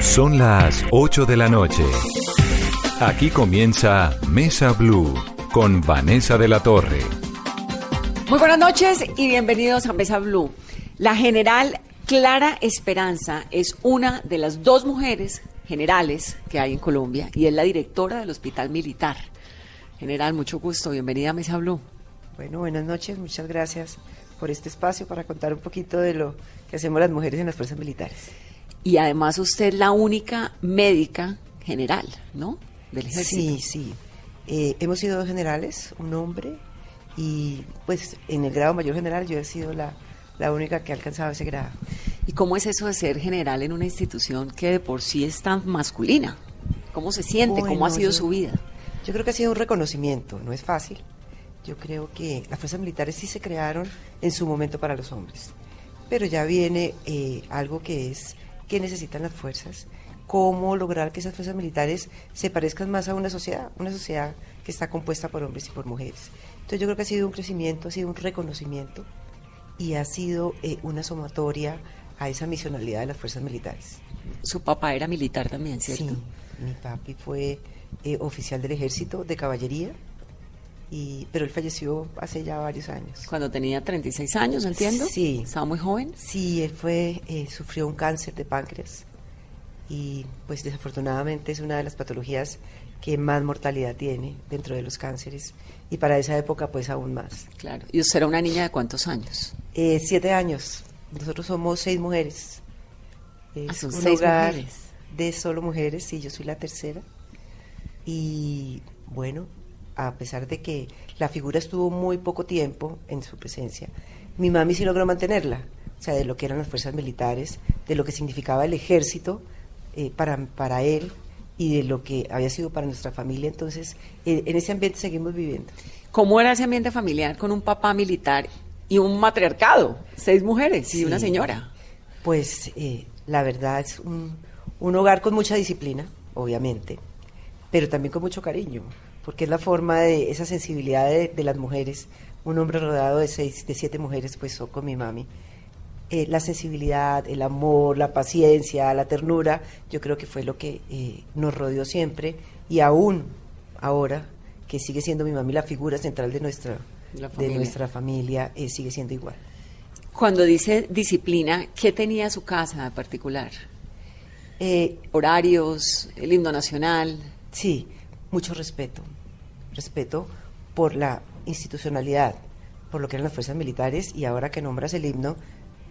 Son las 8 de la noche. Aquí comienza Mesa Blue con Vanessa de la Torre. Muy buenas noches y bienvenidos a Mesa Blue. La general Clara Esperanza es una de las dos mujeres generales que hay en Colombia y es la directora del Hospital Militar. General, mucho gusto, bienvenida a Mesa Blue. Bueno, buenas noches, muchas gracias por este espacio para contar un poquito de lo que hacemos las mujeres en las fuerzas militares. Y además usted es la única médica general, ¿no? Del ejército. Sí, sí. Eh, hemos sido dos generales, un hombre, y pues en el grado mayor general yo he sido la, la única que ha alcanzado ese grado. ¿Y cómo es eso de ser general en una institución que de por sí es tan masculina? ¿Cómo se siente? ¿Cómo Bueno, ha sido yo- su vida? Yo creo que ha sido un reconocimiento, no es fácil. Yo creo que las fuerzas militares sí se crearon en su momento para los hombres, pero ya viene eh, algo que es qué necesitan las fuerzas, cómo lograr que esas fuerzas militares se parezcan más a una sociedad, una sociedad que está compuesta por hombres y por mujeres. Entonces yo creo que ha sido un crecimiento, ha sido un reconocimiento y ha sido eh, una sumatoria a esa misionalidad de las fuerzas militares. Su papá era militar también, ¿cierto? Sí, mi papi fue eh, oficial del ejército de caballería, y, pero él falleció hace ya varios años. Cuando tenía 36 años, entiendo. Sí. Estaba muy joven. Sí, él fue, eh, sufrió un cáncer de páncreas y pues desafortunadamente es una de las patologías que más mortalidad tiene dentro de los cánceres y para esa época pues aún más. Claro. ¿Y usted era una niña de cuántos años? Eh, siete años, nosotros somos seis mujeres. Es Ah, son un seis hogar mujeres. de solo mujeres, sí, yo soy la tercera. Y bueno, a pesar de que la figura estuvo muy poco tiempo en su presencia, mi mami sí logró mantenerla, o sea, de lo que eran las fuerzas militares, de lo que significaba el ejército eh, para, para él y de lo que había sido para nuestra familia. Entonces, eh, en ese ambiente seguimos viviendo. ¿Cómo era ese ambiente familiar con un papá militar y un matriarcado? Seis mujeres y Sí. una señora. Pues eh, la verdad es un, un hogar con mucha disciplina, obviamente, pero también con mucho cariño, porque es la forma de esa sensibilidad de, de las mujeres. Un hombre rodeado de seis, de siete mujeres, pues con mi mami. Eh, la sensibilidad, el amor, la paciencia, la ternura, yo creo que fue lo que eh, nos rodeó siempre y aún ahora que sigue siendo mi mami la figura central de nuestra, de familia. nuestra familia, eh, sigue siendo igual. Cuando dice disciplina, ¿qué tenía su casa de particular? Horarios, el himno nacional. Sí, mucho respeto. Respeto por la institucionalidad, por lo que eran las fuerzas militares y ahora que nombras el himno,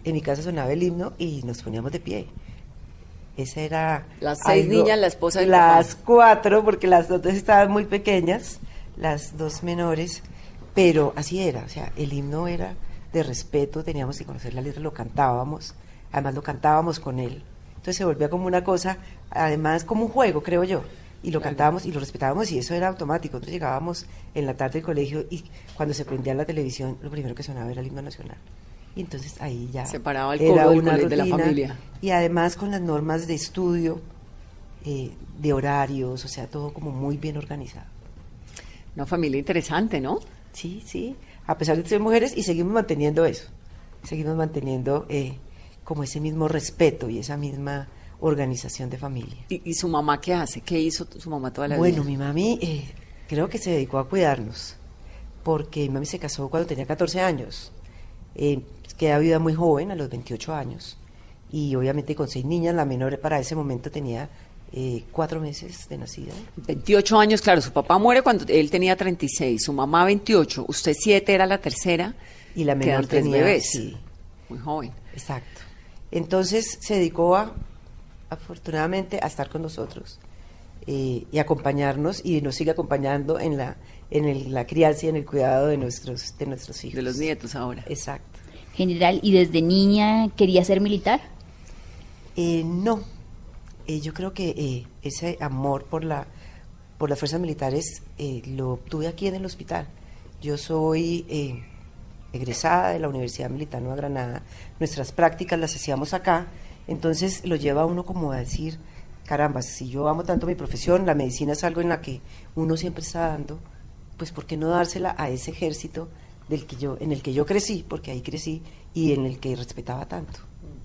en mi casa sonaba el himno y nos poníamos de pie. Esa era... Las seis niñas, la esposa del Las papá. cuatro, porque las dos estaban muy pequeñas, las dos menores, pero así era, o sea, el himno era de respeto, teníamos que conocer la letra, lo cantábamos, además lo cantábamos con él. Entonces se volvía como una cosa, además como un juego, creo yo. Y lo cantábamos y lo respetábamos y eso era automático. Entonces llegábamos en la tarde al colegio y cuando se prendía la televisión, lo primero que sonaba era el himno nacional. Y entonces ahí ya Se paraba el era del una cole- de la rutina. familia. Y además con las normas de estudio, eh, de horarios, o sea, todo como muy bien organizado. Una familia interesante, ¿no? Sí, sí, a pesar de ser mujeres y seguimos manteniendo eso, seguimos manteniendo eh, como ese mismo respeto y esa misma organización de familia. ¿Y, y su mamá qué hace? ¿Qué hizo su mamá toda la Bueno, vida? mi mami eh, creo que se dedicó a cuidarnos, porque mi mami se casó cuando tenía 14 años, eh, queda viuda muy joven, a los 28 años, y obviamente con seis niñas, la menor para ese momento tenía eh, cuatro meses de nacida. 28 años, claro, su papá muere cuando él tenía 36, su mamá 28, usted 7 era la tercera Y la menor tenía, bebés. sí. Muy joven. Exacto. Entonces se dedicó a, afortunadamente, a estar con nosotros eh, y acompañarnos y nos sigue acompañando en la en el- la crianza y en el cuidado de nuestros de nuestros hijos. De los nietos ahora. Eh, yo creo que eh, ese amor por la por las fuerzas militares eh, lo obtuve aquí en el hospital. Yo soy eh, egresada de la Universidad Militar Nueva Granada. Nuestras prácticas las hacíamos acá. Entonces lo lleva a uno como a decir, caramba, si yo amo tanto mi profesión, la medicina es algo en la que uno siempre está dando, pues ¿por qué no dársela a ese ejército del que yo, en el que yo crecí, porque ahí crecí y en el que respetaba tanto?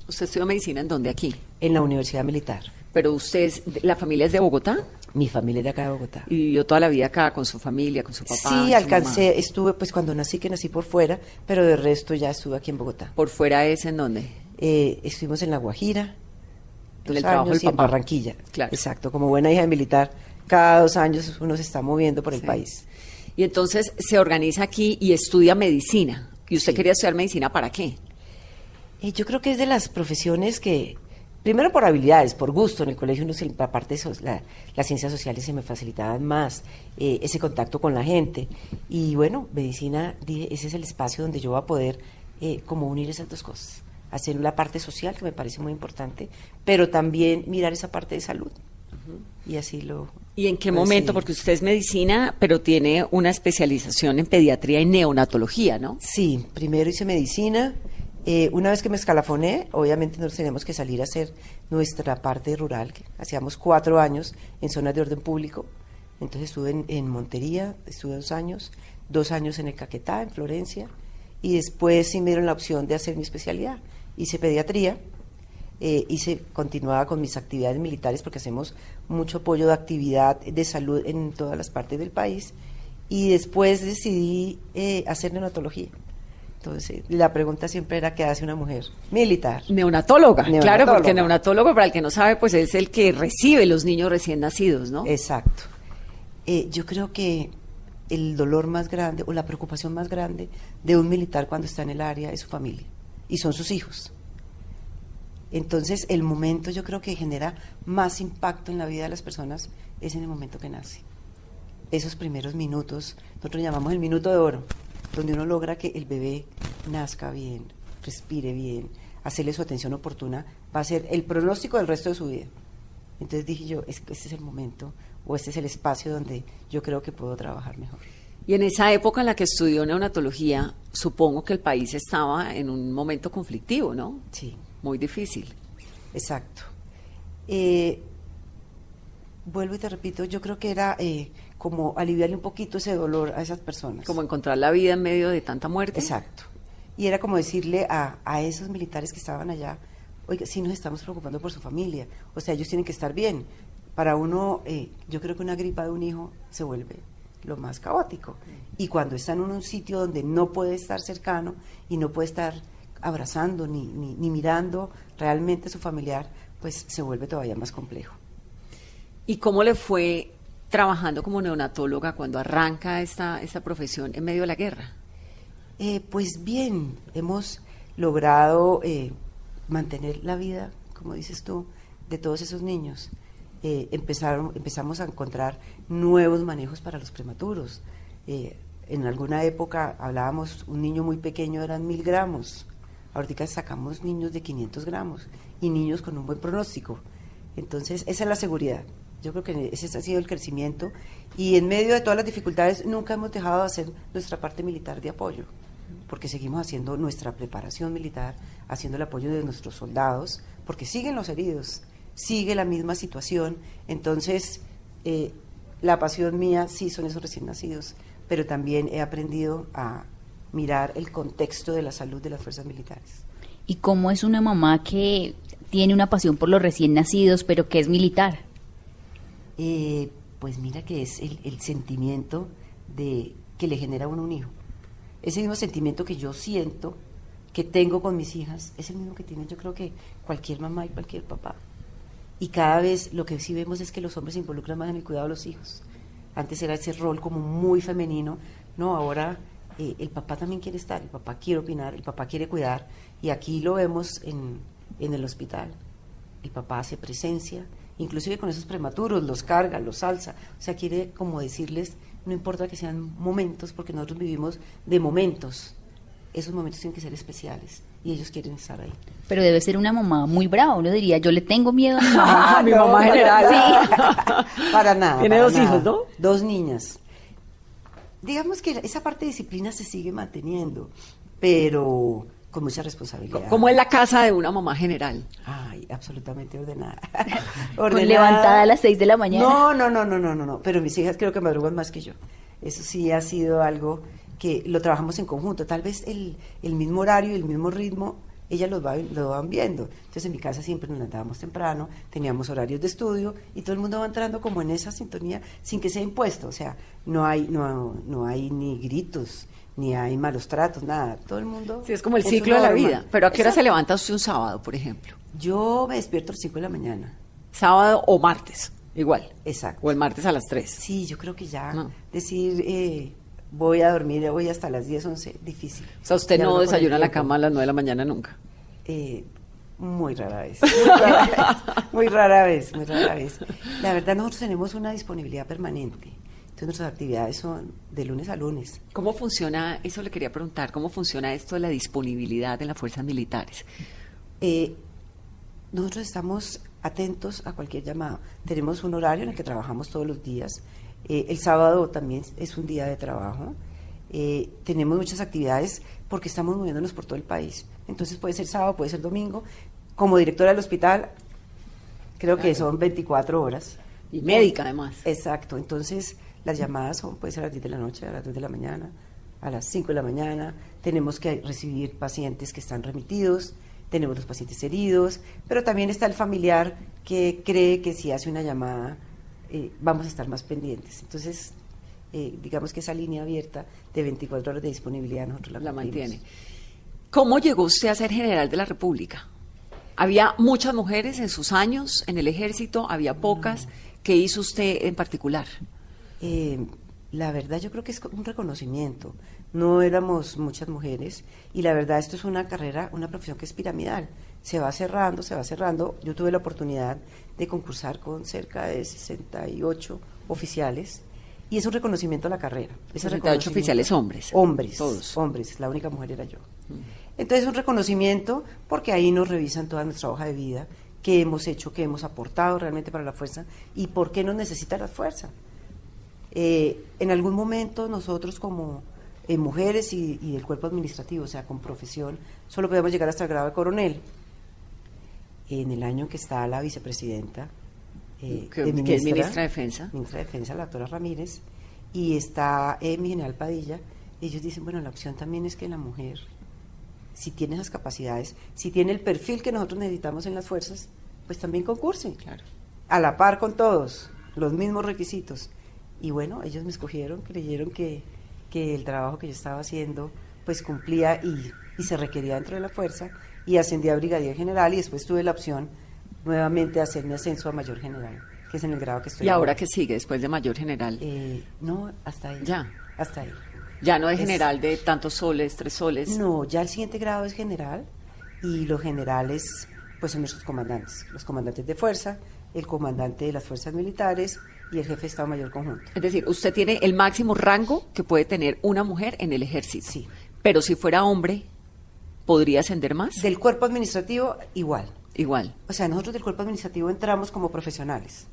¿Usted estudió medicina en dónde aquí? En la Universidad Militar. Pero usted, es, la familia es de Bogotá Mi familia es de acá de Bogotá. y vivió toda la vida acá con su familia, con su papá. Sí, alcancé, mamá. estuve pues cuando nací, que nací por fuera, pero de resto ya estuve aquí en Bogotá. ¿Por fuera es en dónde? Eh, estuvimos en La Guajira, dos el trabajo años, y en. Barranquilla. Claro. Exacto, como buena hija de militar, cada dos años uno se está moviendo por el Sí. país. Y entonces se organiza aquí y estudia medicina. ¿Y usted Sí. quería estudiar medicina para qué? Eh, yo creo que es de las profesiones que, primero por habilidades, por gusto, en el colegio uno se, la parte so- la- las ciencias sociales se me facilitaban más, eh, ese contacto con la gente. Y bueno, medicina, dije, ese es el espacio donde yo voy a poder eh, como unir esas dos cosas. Hacer la parte social, que me parece muy importante, pero también mirar esa parte de salud. Y así lo... ¿Y en qué momento? decidí. Porque usted es medicina, pero tiene una especialización en pediatría y neonatología, ¿no? Sí, primero hice medicina. eh, una vez que me escalafoné, obviamente nos tenemos que salir a hacer nuestra parte rural, que hacíamos cuatro años en zonas de orden público. Entonces estuve en, en Montería, estuve dos años, dos años en el Caquetá, en Florencia, y después sí me dieron la opción de hacer mi especialidad. Hice pediatría, eh, hice, continuaba con mis actividades militares porque hacemos mucho apoyo de actividad de salud en todas las partes del país y después decidí eh, hacer neonatología. Entonces, la pregunta siempre era qué hace una mujer militar. Neonatóloga, claro, porque neonatólogo, para el que no sabe, pues es el que recibe los niños recién nacidos, ¿no? Exacto. Eh, yo creo que el dolor más grande o la preocupación más grande de un militar cuando está en el área es su familia y son sus hijos. Entonces, el momento yo creo que genera más impacto en la vida de las personas es en el momento que nace. Esos primeros minutos, nosotros llamamos el minuto de oro, donde uno logra que el bebé nazca bien, respire bien, hacerle su atención oportuna, va a ser el pronóstico del resto de su vida. Entonces dije yo, este es el momento o este es el espacio donde yo creo que puedo trabajar mejor. Y en esa época en la que estudió neonatología, supongo que el país estaba en un momento conflictivo, ¿no? Sí, Muy difícil. exacto. Eh, vuelvo y te repito, yo creo que era eh, como aliviarle un poquito ese dolor a esas personas. Como encontrar la vida en medio de tanta muerte. Exacto. Y era como decirle a, a esos militares que estaban allá, oiga, sí nos estamos preocupando por su familia, o sea, ellos tienen que estar bien. Para uno, eh, yo creo que una gripa de un hijo se vuelve lo más caótico. Y cuando está en un sitio donde no puede estar cercano y no puede estar abrazando ni, ni, ni mirando realmente a su familiar, pues se vuelve todavía más complejo. ¿Y cómo le fue trabajando como neonatóloga cuando arranca esta, esta profesión en medio de la guerra? Eh, pues bien, hemos logrado eh, mantener la vida, como dices tú, de todos esos niños. Eh, empezaron, empezamos a encontrar nuevos manejos para los prematuros. Eh, en alguna época hablábamos, un niño muy pequeño eran mil gramos. Ahorita sacamos niños de 500 gramos y niños con un buen pronóstico. Entonces, esa es la seguridad. Yo creo que ese ha sido el crecimiento. Y en medio de todas las dificultades, nunca hemos dejado de hacer nuestra parte militar de apoyo, porque seguimos haciendo nuestra preparación militar, haciendo el apoyo de nuestros soldados, porque siguen los heridos, sigue la misma situación. Entonces, eh, la pasión mía sí son esos recién nacidos, pero también he aprendido a mirar el contexto de la salud de las fuerzas militares. ¿Y cómo es una mamá que tiene una pasión por los recién nacidos, pero que es militar? Eh, pues mira que es el, el sentimiento de que le genera a uno un hijo. Ese mismo sentimiento que yo siento, que tengo con mis hijas, es el mismo que tiene yo creo que cualquier mamá y cualquier papá. Y cada vez lo que sí vemos es que los hombres se involucran más en el cuidado de los hijos. Antes era ese rol como muy femenino, no, ahora eh, el papá también quiere estar, el papá quiere opinar, el papá quiere cuidar, y aquí lo vemos en, en el hospital. El papá hace presencia, inclusive con esos prematuros, los carga, los alza, o sea, quiere como decirles, no importa que sean momentos, porque nosotros vivimos de momentos, esos momentos tienen que ser especiales, y ellos quieren estar ahí. Pero debe ser una mamá muy brava, uno diría, yo le tengo miedo a mi mamá. Ah, mi mamá general. Sí. Para nada. Tiene para dos nada. hijos, ¿no? Dos niñas. Digamos que esa parte de disciplina se sigue manteniendo, pero con mucha responsabilidad. ¿Cómo es la casa de una mamá general? Ay, absolutamente ordenada. Con levantada a las seis de la mañana. No, no, no, no, no, no, no. Pero mis hijas creo que madrugan más que yo. Eso sí ha sido algo que lo trabajamos en conjunto. Tal vez el, el mismo horario y el mismo ritmo, ellas lo, va- lo van viendo. Entonces en mi casa siempre nos levantábamos temprano, teníamos horarios de estudio y todo el mundo va entrando como en esa sintonía sin que sea impuesto. O sea, no hay, no, no hay ni gritos, ni hay malos tratos, nada. Todo el mundo. Sí, es como el ciclo de la vida. Pero ¿a qué hora se levanta usted un sábado, por ejemplo? Yo me despierto a las 5 de la mañana. Sábado o martes, igual. Exacto. O el martes a las 3. Sí, yo creo que ya No. decir eh, voy a dormir hoy hasta las 10, 11, difícil. O sea, usted Ya no el desayuna la cama a las 9 de la mañana nunca. Eh, muy rara vez. Muy rara vez. Muy rara vez, muy rara vez. La verdad, nosotros tenemos una disponibilidad permanente. Entonces, nuestras actividades son de lunes a lunes. ¿Cómo funciona, eso le quería preguntar, cómo funciona esto de la disponibilidad en las fuerzas militares? Eh, nosotros estamos atentos a cualquier llamado. Tenemos un horario en el que trabajamos todos los días. Eh, el sábado también es un día de trabajo. Eh, tenemos muchas actividades porque estamos moviéndonos por todo el país. Entonces puede ser sábado, puede ser domingo. Como directora del hospital, creo que son 24 horas. Y médica, además. Exacto. Entonces las llamadas son, puede ser a las 10 de la noche, a las 2 de la mañana, a las 5 de la mañana. Tenemos que recibir pacientes que están remitidos, tenemos los pacientes heridos, pero también está el familiar que cree que si hace una llamada eh, vamos a estar más pendientes. Entonces, eh, digamos que esa línea abierta de 24 horas de disponibilidad nosotros la, La mantiene. ¿Cómo llegó usted a ser general de la República? ¿Había muchas mujeres en sus años en el ejército? ¿Había pocas? ¿Qué hizo usted en particular? Eh, la verdad yo creo que es un reconocimiento. No éramos muchas mujeres y la verdad esto es una carrera, una profesión que es piramidal. Se va cerrando, se va cerrando. Yo tuve la oportunidad de concursar con cerca de 68 oficiales y es un reconocimiento a la carrera. Ese 68 reconocimiento- oficiales hombres. Hombres, Todos. hombres. La única mujer era yo. Entonces un reconocimiento porque ahí nos revisan toda nuestra hoja de vida, qué hemos hecho, qué hemos aportado realmente para la fuerza y por qué nos necesita la fuerza. Eh, en algún momento nosotros como eh, mujeres y, y el cuerpo administrativo, o sea, con profesión, solo podemos llegar hasta el grado de coronel. En el año que está la vicepresidenta, eh, Que- de que es ministra de Defensa. ministra de Defensa, la doctora Ramírez, y está eh, mi general Padilla, ellos dicen, bueno, la opción también es que la mujer, si tiene esas capacidades, si tiene el perfil que nosotros necesitamos en las fuerzas, pues también concurse. Claro. A la par con todos, los mismos requisitos. Y bueno, ellos me escogieron, creyeron que, que el trabajo que yo estaba haciendo pues cumplía y, y se requería dentro de la fuerza y ascendí a brigadier general y después tuve la opción nuevamente de hacer mi ascenso a mayor general, que es en el grado que estoy ¿Y ahora qué sigue después de mayor general? Eh, no, hasta ahí. Ya. Hasta ahí. ya no de es- general de tantos soles, tres soles. No, ya el siguiente grado es general y los generales pues son nuestros comandantes, los comandantes de fuerza, el comandante de las fuerzas militares y el jefe de Estado Mayor Conjunto. Es decir, usted tiene el máximo rango que puede tener una mujer en el ejército. Sí. Pero si fuera hombre, ¿podría ascender más? Del cuerpo administrativo igual. Igual. O sea, nosotros del cuerpo administrativo entramos como profesionales.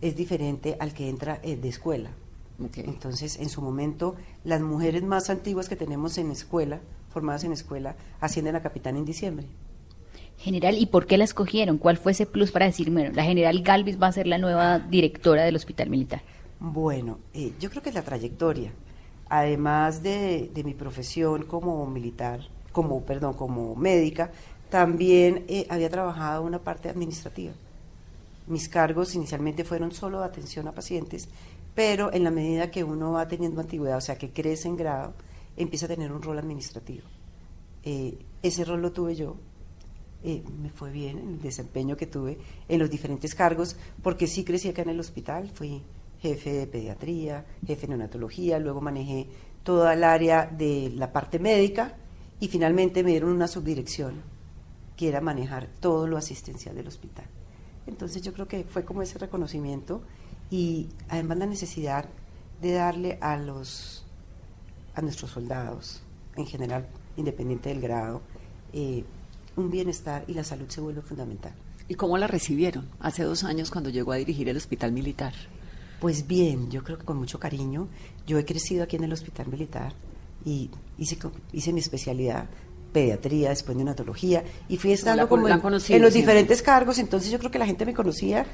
Es diferente al que entra eh, de escuela. Entonces, en su momento, las mujeres más antiguas que tenemos en escuela, formadas en escuela, ascienden a capitán en diciembre. General, ¿y por qué la escogieron? ¿Cuál fue ese plus para decir, bueno, la general Galvis va a ser la nueva directora del Hospital Militar? Bueno, eh, yo creo que es la trayectoria. Además de, de mi profesión como militar, como, perdón, como médica, también eh, había trabajado una parte administrativa. Mis cargos inicialmente fueron solo de atención a pacientes, pero en la medida que uno va teniendo antigüedad, o sea, que crece en grado, empieza a tener un rol administrativo. Eh, ese rol lo tuve yo. Eh, me fue bien en el desempeño que tuve en los diferentes cargos, porque sí crecí acá en el hospital, fui jefe de pediatría, jefe de neonatología, luego manejé toda el área de la parte médica y finalmente me dieron una subdirección que era manejar todo lo asistencial del hospital. Entonces yo creo que fue como ese reconocimiento y además la necesidad de darle a los a nuestros soldados en general, independiente del grado, eh, un bienestar y la salud se vuelve fundamental. ¿Y cómo la recibieron hace dos años cuando llegó a dirigir el hospital militar? Pues bien, yo creo que con mucho cariño. Yo he crecido aquí en el hospital militar y hice, hice mi especialidad pediatría, después neonatología y fui estando la- como la en, han conocido en los siempre. diferentes cargos, entonces yo creo que la gente me conocía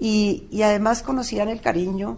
y, y además conocían el cariño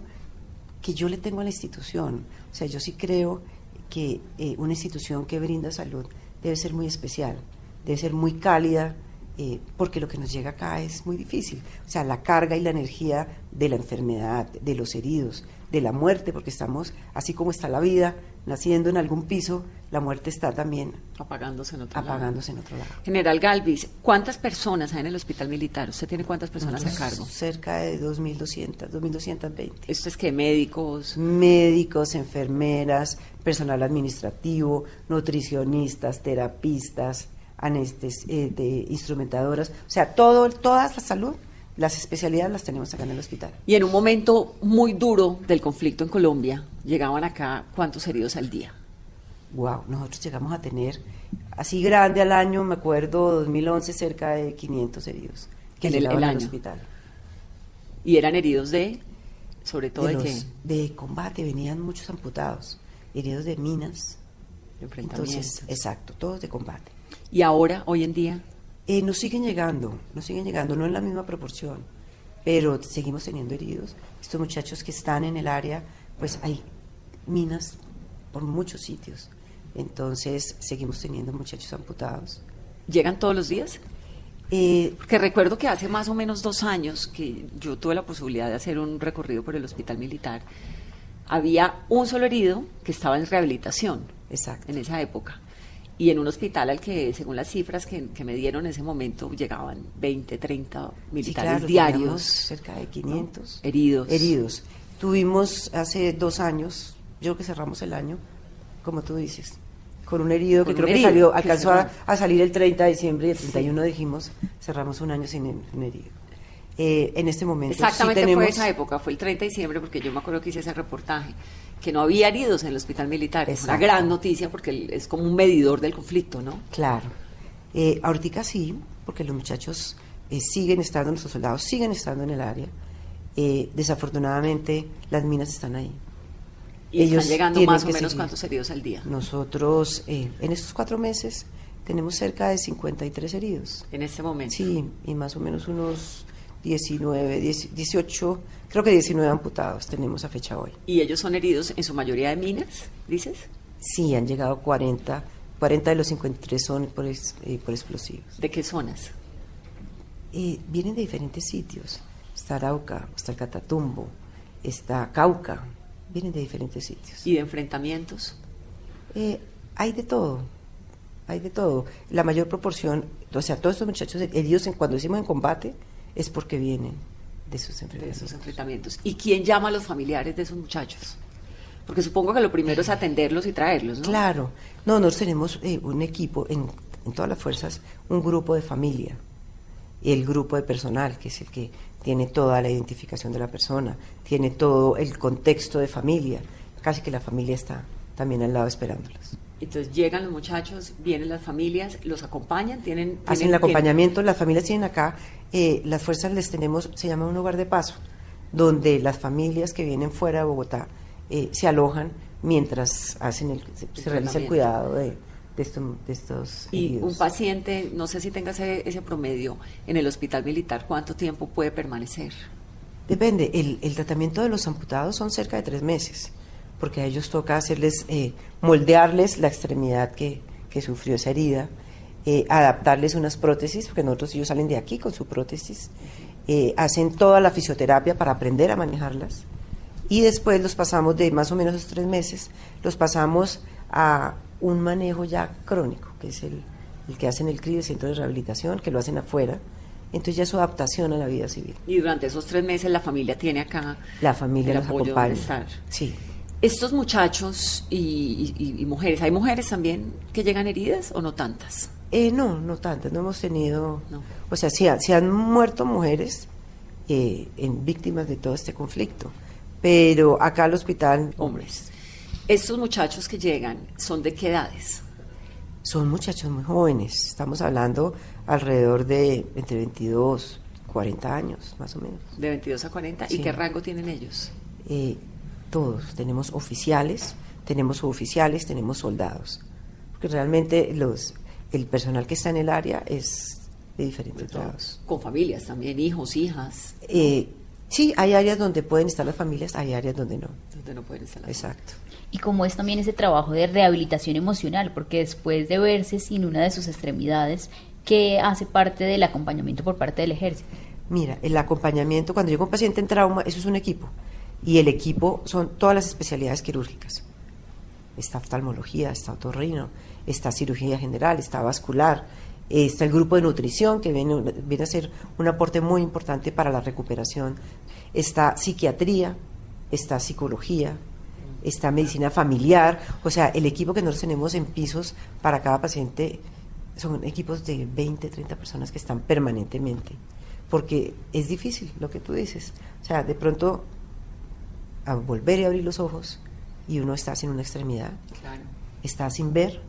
que yo le tengo a la institución. O sea, yo sí creo que eh, una institución que brinda salud debe ser muy especial, debe ser muy cálida, eh, porque lo que nos llega acá es muy difícil. O sea, la carga y la energía de la enfermedad, de los heridos, de la muerte, porque estamos, así como está la vida, naciendo en algún piso, la muerte está también Apagándose en otro lado. apagándose en otro lado. General Galvis, ¿cuántas personas hay en el hospital militar? ¿Usted tiene cuántas personas a Nosotros cargo? Cerca de 2.200, 2.220. ¿Esto es que médicos? médicos, enfermeras, personal administrativo, nutricionistas, terapistas, anestes, eh, de instrumentadoras, o sea, todo, todas la salud, las especialidades las tenemos acá en el hospital. Y en un momento muy duro del conflicto en Colombia, llegaban acá cuántos heridos al día. Wow, nosotros llegamos a tener así grande al año, me acuerdo 2011 cerca de 500 heridos que el- llegaban el al hospital. Y eran heridos de, sobre todo de, de, los- de combate venían muchos amputados, heridos de minas. Entonces, exacto, todos de combate. y ahora, hoy en día, Eh, nos siguen llegando, nos siguen llegando, no en la misma proporción, pero seguimos teniendo heridos. Estos muchachos que están en el área, pues hay minas por muchos sitios. Entonces, seguimos teniendo muchachos amputados. llegan todos los días. Eh, Que recuerdo que hace más o menos dos años que yo tuve la posibilidad de hacer un recorrido por el hospital militar, había un solo herido que estaba en rehabilitación exacto. en esa época. Y en un hospital al que, según las cifras que, que me dieron en ese momento, llegaban 20, 30 Sí, militares claro, diarios cerca de 500 heridos. heridos. Tuvimos hace dos años, yo creo que cerramos el año, como tú dices, con un herido Con que un creo que salió, que alcanzó a, salir el 30 de diciembre y el 31 dijimos, cerramos un año sin un herido. Eh, en este momento sí Exactamente tenemos, fue esa época, fue el 30 de diciembre, porque yo me acuerdo que hice ese reportaje, que no había heridos en el hospital militar. Es una gran noticia porque es como un medidor del conflicto, ¿no? Claro. Eh, ahorita sí, porque los muchachos eh, siguen estando, nuestros soldados siguen estando en el área. Eh, desafortunadamente, las minas están ahí. Y Ellos están llegando más o menos seguir. cuántos heridos al día. Nosotros, en estos cuatro meses, tenemos cerca de 53 heridos. En este momento. Sí, y más o menos unos 19, 10 18, creo que 19 amputados tenemos a fecha hoy. Y ellos son heridos en su mayoría de minas, dices. Sí, han llegado 40, 40 de los 53 son por, ex- eh, por explosivos. ¿De qué zonas? Eh, vienen de diferentes sitios. Está Arauca, está el Catatumbo, está Cauca, vienen de diferentes sitios. ¿Y de enfrentamientos? Eh, hay de todo, hay de todo. La mayor proporción, o sea, todos estos muchachos heridos en, cuando decimos en combate, es porque vienen de sus De enfrentamientos. ¿Y quién llama a los familiares de esos muchachos? Porque supongo que lo primero es atenderlos y traerlos, ¿no? Claro, no, nosotros tenemos eh, un equipo en, en todas las fuerzas, un grupo de familia, el grupo de personal, que es el que tiene toda la identificación de la persona, tiene todo el contexto de familia, casi que la familia está también al lado esperándolos. Entonces llegan los muchachos, vienen las familias, los acompañan, tienen... Hacen tienen el que- acompañamiento, las familias tienen acá, eh, las fuerzas les tenemos, se llama un hogar de paso, donde las familias que vienen fuera de Bogotá eh, se alojan mientras hacen el, se, se realiza el cuidado de, de, estos- de estos Y heridos. un paciente, no sé si tenga ese, ese promedio en el hospital militar, ¿cuánto tiempo puede permanecer? Depende, el, el tratamiento de los amputados son cerca de tres meses, porque a ellos toca hacerles, eh, moldearles la extremidad que, que sufrió esa herida, eh, adaptarles unas prótesis, porque nosotros ellos salen de aquí con su prótesis, eh, hacen toda la fisioterapia para aprender a manejarlas, y después los pasamos de más o menos esos tres meses, los pasamos a un manejo ya crónico, que es el, el que hacen el CRI, el Centro de Rehabilitación, que lo hacen afuera, entonces ya su adaptación a la vida civil. Y durante esos tres meses la familia tiene acá La familia el los apoyo acompaña. estar. Sí. Estos muchachos y, y- y mujeres, ¿hay mujeres también que llegan heridas o no tantas? Eh, no, no tantas, no hemos tenido. No. O sea, ha- sí han muerto mujeres eh, en víctimas de todo este conflicto, pero acá al hospital, Hombres. Estos muchachos que llegan, ¿son de qué edades? Son muchachos muy jóvenes, estamos hablando alrededor de entre 22, 40 años, más o menos. De 22 a 40. ¿Y qué rango tienen ellos? Eh, todos, tenemos oficiales, tenemos suboficiales, tenemos soldados. Porque realmente los, el personal que está en el área es de diferentes grados. Con familias también, hijos, hijas, Eh, sí, hay áreas donde pueden estar las familias, hay áreas donde no. donde no pueden estar las Exacto. Y cómo es también ese trabajo de rehabilitación emocional, porque después de verse sin una de sus extremidades, ¿qué hace parte del acompañamiento por parte del ejército? Mira, el acompañamiento, cuando llega un paciente en trauma, eso es un equipo. Y el equipo son todas las especialidades quirúrgicas. Está oftalmología, está otorrino, está cirugía general, está vascular, está el grupo de nutrición, que viene, viene a ser un aporte muy importante para la recuperación. Está psiquiatría, está psicología, está medicina familiar. O sea, el equipo que nosotros tenemos en pisos para cada paciente son equipos de 20, 30 personas que están permanentemente. Porque es difícil lo que tú dices. O sea, de pronto a volver y abrir los ojos y uno está sin una extremidad, Claro. está sin ver,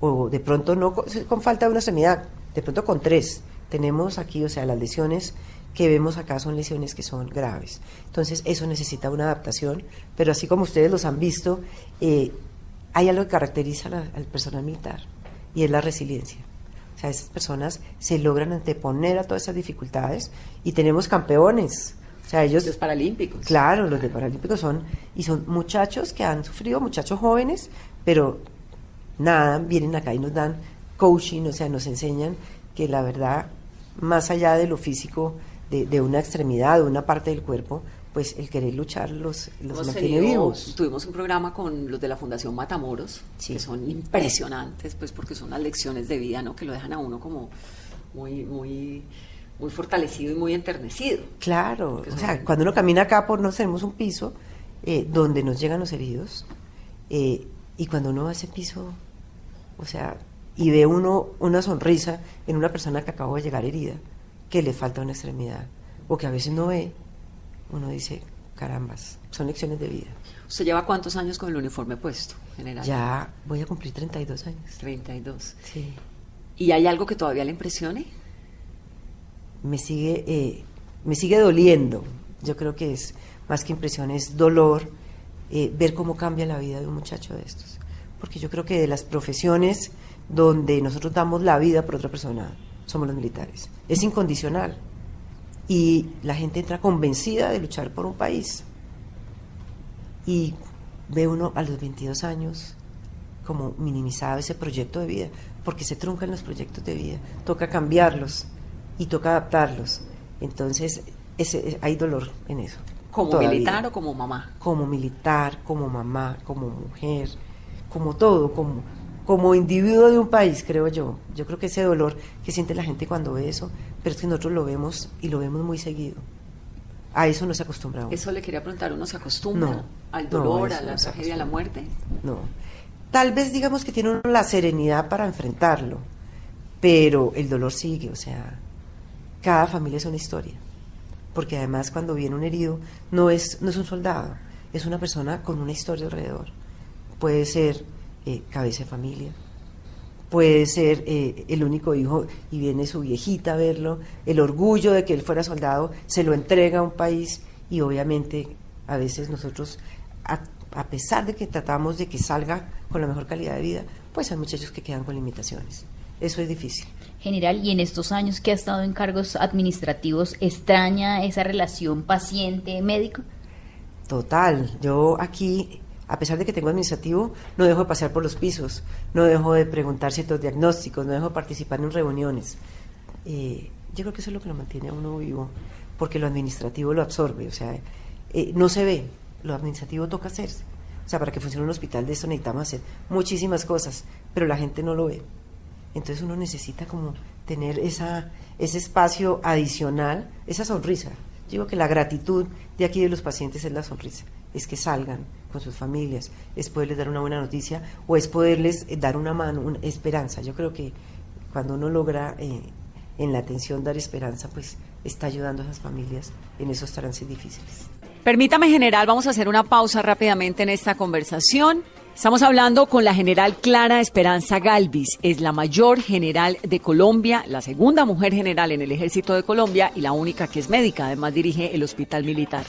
o de pronto no con, con falta de una extremidad, de pronto con tres. Tenemos aquí, o sea, las lesiones que vemos acá son lesiones que son graves. Entonces, eso necesita una adaptación, pero así como ustedes los han visto, eh, hay algo que caracteriza la- al personal militar y es la resiliencia. O sea, esas personas se logran anteponer a todas esas dificultades y tenemos campeones. O sea, ellos Los paralímpicos. Claro, los de Paralímpicos son, y son muchachos que han sufrido, muchachos jóvenes, pero nada, vienen acá y nos dan coaching, o sea, nos enseñan que la verdad, más allá de lo físico, de, de una extremidad, de una parte del cuerpo, pues el querer luchar los, los Hemos mantiene tenido- vivos. Tuvimos un programa con los de la Fundación Matamoros, Sí. que son impresionantes, pues porque son las lecciones de vida, ¿no? Que lo dejan a uno como muy, muy, muy fortalecido y muy enternecido. Claro, o sea, cuando uno camina acá por nosotros tenemos un piso eh, donde nos llegan los heridos eh, y cuando uno va a ese piso, o sea, y ve uno una sonrisa en una persona que acabó de llegar herida, que le falta una extremidad o que a veces no ve, uno dice, carambas, son lecciones de vida. ¿Usted lleva cuántos años con el uniforme puesto, general? Ya voy a cumplir 32 años. 32. Sí. ¿Y hay algo que todavía le impresione? Me sigue, eh, me sigue doliendo. Yo creo que es más que impresión, es dolor eh, ver cómo cambia la vida de un muchacho de estos. Porque yo creo que de las profesiones donde nosotros damos la vida por otra persona, somos los militares. Es incondicional. Y la gente entra convencida de luchar por un país. Y ve uno a los 22 años como minimizado ese proyecto de vida, porque se truncan los proyectos de vida, toca cambiarlos y toca adaptarlos. Entonces, ese, hay dolor en eso. ¿Como todavía. militar o como mamá? Como militar, como mamá, como mujer, como todo, como, como individuo de un país, creo yo. Yo creo que ese dolor que siente la gente cuando ve eso, pero es que nosotros lo vemos y lo vemos muy seguido. A eso no se acostumbramos. Eso le quería preguntar, ¿uno se acostumbra No, al dolor, a la no tragedia, a la muerte? No. Tal vez digamos que tiene uno la serenidad para enfrentarlo, pero el dolor sigue, o sea, cada familia es una historia. Porque además cuando viene un herido no es, no es un soldado, es una persona con una historia alrededor. Puede ser eh, cabeza de familia, puede ser eh, el único hijo y viene su viejita a verlo, el orgullo de que él fuera soldado, se lo entrega a un país y obviamente a veces nosotros, a, a pesar de que tratamos de que salga con la mejor calidad de vida, pues hay muchachos que quedan con limitaciones. Eso es difícil. General, y en estos años que ha estado en cargos administrativos, ¿extraña esa relación paciente-médico? Total, yo aquí, a pesar de que tengo administrativo, no dejo de pasear por los pisos, no dejo de preguntar ciertos diagnósticos, no dejo de participar en reuniones. Eh, yo creo que eso es lo que lo mantiene a uno vivo, porque lo administrativo lo absorbe, o sea, eh, no se ve, lo administrativo toca hacerse. O sea, para que funcione un hospital de esto necesitamos hacer muchísimas cosas, pero la gente no lo ve. Entonces uno necesita como tener esa, ese espacio adicional, esa sonrisa. Digo que la gratitud de aquí de los pacientes es la sonrisa, es que salgan con sus familias, es poderles dar una buena noticia o es poderles eh, dar una mano, una esperanza. Yo creo que cuando uno logra eh, en la atención dar esperanza, pues está ayudando a esas familias en esos trances difíciles. Permítame, general, vamos a hacer una pausa rápidamente en esta conversación Estamos hablando con la general Clara Esperanza Galvis. Es la mayor general de Colombia, la segunda mujer general en el ejército de Colombia y la única que es médica. Además dirige el hospital militar.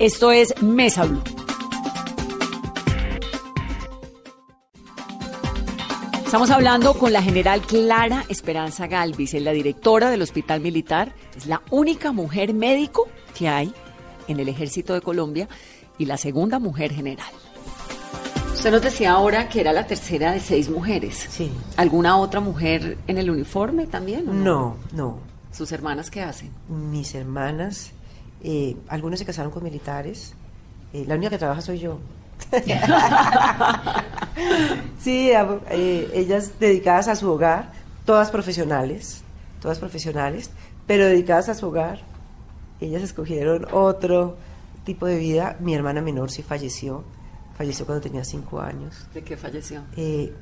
Esto es Mesa Blue. Estamos hablando con la general Clara Esperanza Galvis, es la directora del Hospital Militar, es la única mujer médico que hay en el Ejército de Colombia y la segunda mujer general. Usted nos decía ahora que era la tercera de seis mujeres. Sí. ¿Alguna otra mujer en el uniforme también? No, no. ¿Sus hermanas qué hacen? Mis hermanas, eh, algunas se casaron con militares. eh, la única que trabaja soy yo. sí, eh, ellas dedicadas a su hogar, todas profesionales, todas profesionales, pero dedicadas a su hogar. Ellas escogieron otro tipo de vida. Mi hermana menor sí falleció, falleció cuando tenía cinco años. ¿De qué falleció? Eh,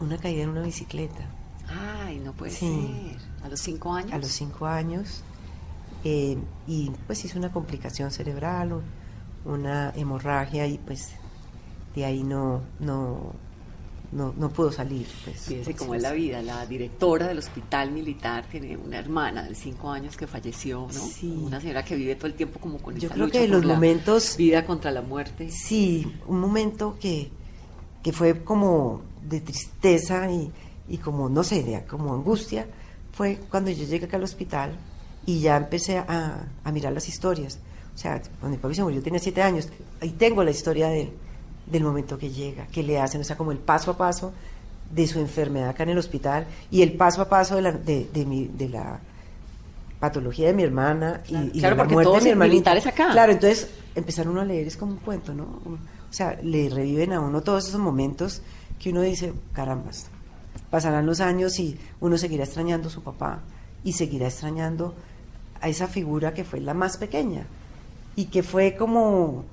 una caída en una bicicleta. Ay, no puede Sí. ser. ¿A los cinco años? a los cinco años eh, y pues hizo una complicación cerebral, un- una hemorragia y pues de ahí no no no, no pudo salir. Pues, Fíjese cómo es la vida. La directora del hospital militar tiene una hermana de cinco años que falleció, ¿no? Sí. Una señora que vive todo el tiempo como con Yo esa creo lucha que los momentos- vida contra la muerte. Sí, un momento que, que fue como de tristeza y, y como, no sé, de, como angustia, fue cuando yo llegué acá al hospital y ya empecé a, a mirar las historias. O sea, cuando mi papi se murió tenía siete años, ahí tengo la historia de él, del momento que llega, que le hacen, o sea, como el paso a paso de su enfermedad acá en el hospital y el paso a paso de la, de, de mi, de la patología de mi hermana y, Claro, y claro, de la porque muerte todos de mi hermanita. acá. Claro, entonces empezar uno a leer es como un cuento, ¿no? O sea, le reviven a uno todos esos momentos que uno dice, carambas, pasarán los años y uno seguirá extrañando a su papá y seguirá extrañando a esa figura que fue la más pequeña y que fue como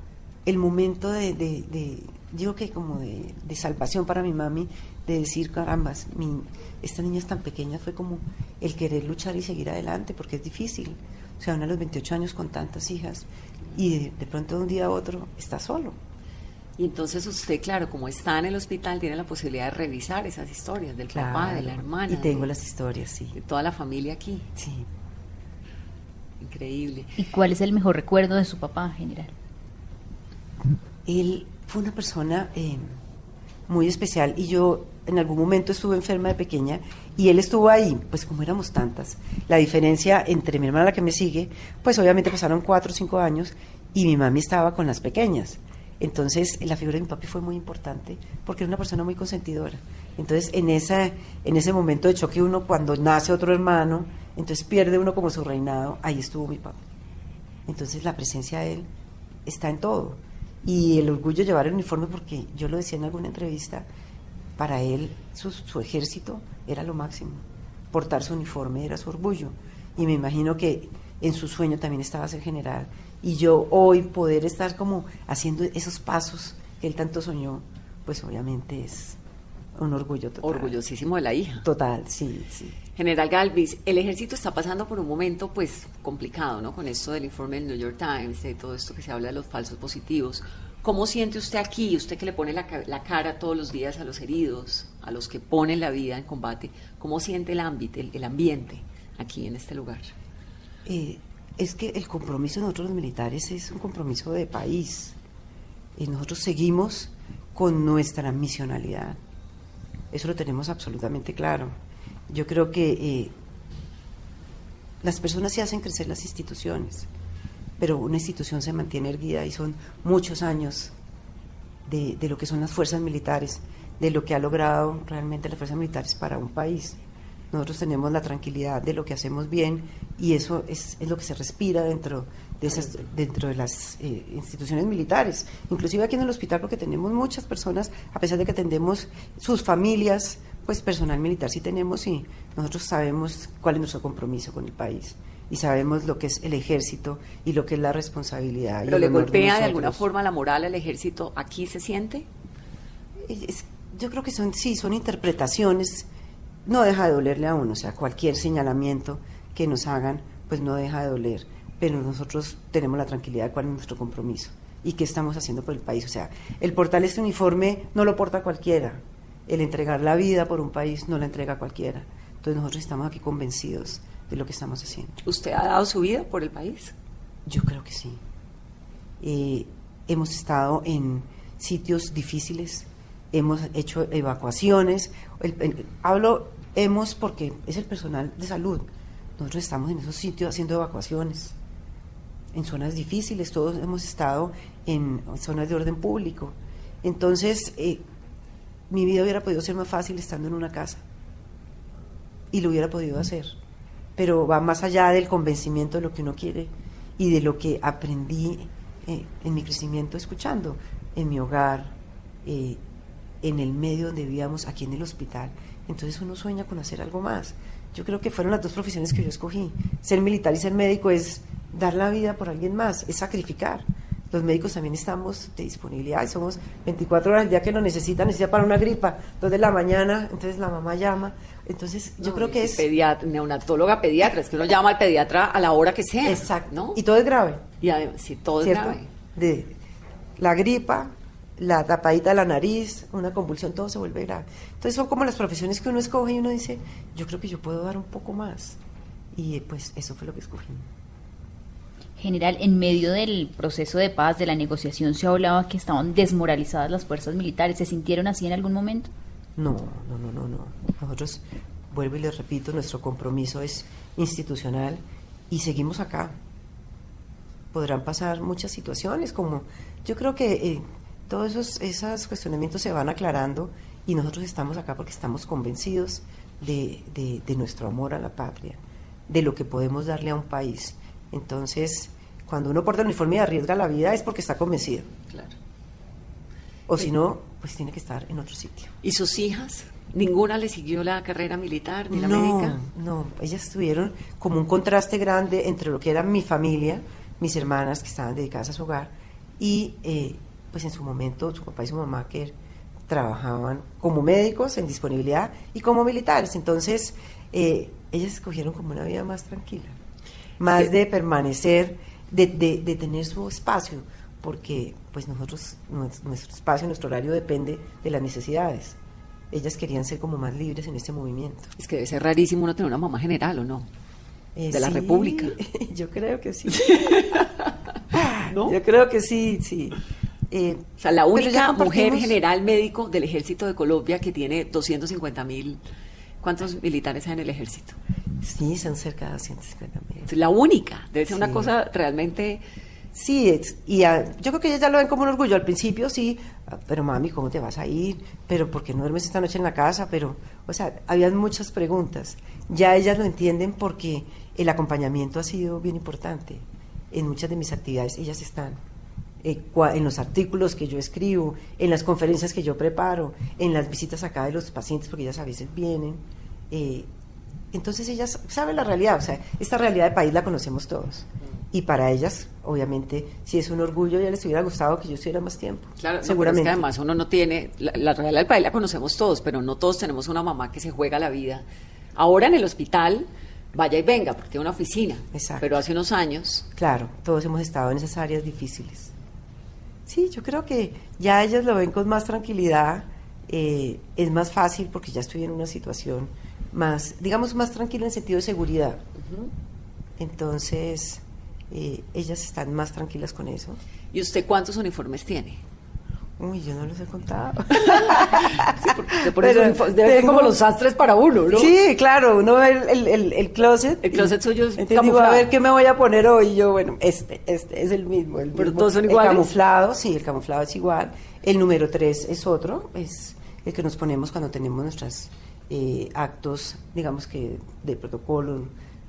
el momento de, de, de- digo que como de, de salvación para mi mami, de decir, carambas, mi, esta niña es tan pequeña, fue como el querer luchar y seguir adelante, porque es difícil. O sea, uno a los 28 años con tantas hijas y de, de pronto de un día a otro está solo. Y entonces usted, claro, como está en el hospital, tiene la posibilidad de revisar esas historias del papá, de la hermana. Y tengo de- las historias, sí. de toda la familia aquí. Sí. Increíble. ¿Y cuál es el mejor recuerdo de su papá, general? Él fue una persona eh, muy especial y yo en algún momento estuve enferma de pequeña y él estuvo ahí, pues como éramos tantas. La diferencia entre mi hermana, la que me sigue, pues obviamente pasaron cuatro o cinco años y mi mami estaba con las pequeñas. Entonces la figura de mi papi fue muy importante porque era una persona muy consentidora. Entonces en, esa, en ese momento de choque uno cuando nace otro hermano, entonces pierde uno como su reinado, ahí estuvo mi papi. Entonces la presencia de él está en todo. Y el orgullo de llevar el uniforme, porque yo lo decía en alguna entrevista, para él su, su ejército era lo máximo. Portar su uniforme era su orgullo. Y me imagino que en su sueño también estaba ser general. Y yo hoy poder estar como haciendo esos pasos que él tanto soñó, pues obviamente es un orgullo total. Orgullosísimo de la hija. Total, sí, sí. General Galvis, el ejército está pasando por un momento pues complicado, ¿no? Con esto del informe del New York Times, de todo esto que se habla de los falsos positivos. ¿Cómo siente usted aquí, usted que le pone la, la cara todos los días a los heridos, a los que ponen la vida en combate? ¿Cómo siente el ámbito, el, el ambiente aquí en este lugar? Eh, es que el compromiso de nosotros los militares es un compromiso de país. Y nosotros seguimos con nuestra misionalidad. Eso lo tenemos absolutamente claro. Yo creo que eh, las personas se hacen crecer las instituciones, pero una institución se mantiene erguida y son muchos años de, lo que son las fuerzas militares, de lo que ha logrado realmente las fuerzas militares para un país. Nosotros tenemos la tranquilidad de lo que hacemos bien y eso es, es lo que se respira dentro de esas dentro de las eh, instituciones militares, inclusive aquí en el hospital porque tenemos muchas personas, a pesar de que atendemos sus familias, pues personal militar sí tenemos y nosotros sabemos cuál es nuestro compromiso con el país y sabemos lo que es el ejército y lo que es la responsabilidad. ¿Pero le golpea de alguna forma la moral al ejército? ¿Aquí se siente? Es- yo creo que son, sí, son interpretaciones, no deja de dolerle a uno, o sea, cualquier señalamiento que nos hagan, pues no deja de doler, pero nosotros tenemos la tranquilidad de cuál es nuestro compromiso y qué estamos haciendo por el país. O sea, el portar este uniforme no lo porta cualquiera. El entregar la vida por un país no la entrega cualquiera. Entonces nosotros estamos aquí convencidos de lo que estamos haciendo. ¿Usted ha dado su vida por el país? Yo creo que sí. Eh, hemos estado en sitios difíciles, hemos hecho evacuaciones. El- el- hablo hemos porque es el personal de salud. Nosotros estamos en esos sitios haciendo evacuaciones, en zonas difíciles, todos hemos estado en zonas de orden público. Entonces, eh, mi vida hubiera podido ser más fácil estando en una casa y lo hubiera podido hacer. Pero va más allá del convencimiento de lo que uno quiere y de lo que aprendí eh, en mi crecimiento escuchando, en mi hogar, eh, en el medio donde vivíamos, aquí en el hospital. Entonces uno sueña con hacer algo más. Yo creo que fueron las dos profesiones que yo escogí. Ser militar y ser médico es dar la vida por alguien más, es sacrificar. Los médicos también estamos de disponibilidad y somos 24 horas al día que lo necesitan, necesita para una gripa, 2 de la mañana, entonces la mamá llama. Entonces yo No, creo que es... pediatra, neonatóloga pediatra, es que uno llama al pediatra a la hora que sea. Exacto. ¿no? Y todo es grave. Y además, sí, todo es grave. De la gripa, la tapadita de la nariz, una convulsión, todo se vuelve grave. Entonces son como las profesiones que uno escoge y uno dice, yo creo que yo puedo dar un poco más. Y pues eso fue lo que escogí. General, en medio del proceso de paz, de la negociación, se hablaba que estaban desmoralizadas las fuerzas militares. ¿Se sintieron así en algún momento? No, no, no, no, no. Nosotros, vuelvo y les repito, nuestro compromiso es institucional y seguimos acá. Podrán pasar muchas situaciones, como yo creo que eh, todos esos, esos cuestionamientos se van aclarando y nosotros estamos acá porque estamos convencidos de, de- de nuestro amor a la patria, de lo que podemos darle a un país. Entonces, cuando uno porta el uniforme y arriesga la vida es porque está convencido. Claro. O si no, pues tiene que estar en otro sitio. ¿Y sus hijas? ¿Ninguna le siguió la carrera militar ni la no, médica? No, ellas tuvieron como un contraste grande entre lo que era mi familia, mis hermanas que estaban dedicadas a su hogar, y eh, pues en su momento su papá y su mamá que trabajaban como médicos en disponibilidad y como militares. Entonces, eh, ellas escogieron como una vida más tranquila, más de permanecer, de, de- de tener su espacio, porque pues nosotros, nues- nuestro espacio, nuestro horario depende de las necesidades. Ellas querían ser como más libres en este movimiento. Es que debe ser rarísimo uno tener una mamá general, ¿o no? Eh, de la sí, República. Yo creo que sí. ¿No? Yo creo que sí, sí. Eh, O sea, la única mujer general médico del ejército de Colombia que tiene 250 mil. ¿Cuántos militares hay en el ejército? Sí, son cerca de 250 mil. La única. Debe ser una cosa realmente. Sí, es- y ah, yo creo que ellas ya lo ven como un orgullo. Al principio sí, ah, pero mami, ¿cómo te vas a ir? ¿Pero por qué no duermes esta noche en la casa? Pero, o sea, habían muchas preguntas. Ya ellas lo entienden porque el acompañamiento ha sido bien importante. En muchas de mis actividades ellas están. Eh, en los artículos que yo escribo, en las conferencias que yo preparo, en las visitas acá de los pacientes, porque ellas a veces vienen. eh, entonces ellas saben la realidad, o sea, esta realidad de país la conocemos todos. Y para ellas, obviamente, si es un orgullo, ya les hubiera gustado que yo estuviera más tiempo. Claro, no, seguramente. es que además uno no tiene. La, la realidad del país la conocemos todos, pero no todos tenemos una mamá que se juega la vida. Ahora en el hospital, vaya y venga, porque tiene una oficina. Exacto. Pero hace unos años. Claro, todos hemos estado en esas áreas difíciles. Sí, yo creo que ya ellas lo ven con más tranquilidad, eh, es más fácil porque ya estoy en una situación más, digamos, más tranquila en sentido de seguridad. Entonces, eh, ellas están más tranquilas con eso. ¿Y usted cuántos uniformes tiene? Uy, yo no los he contado. Uniformes- debe ser como los sastres para uno, ¿no? Sí, claro, uno ve el, el, el- el closet. El closet suyo es Entonces digo, a ver qué me voy a poner hoy. Y yo, bueno, este, este es el mismo. El Pero mismo. todos son El iguales. camuflado, sí, el camuflado es igual. El número 3 es otro, es el que nos ponemos cuando tenemos nuestros actos, digamos que de protocolo,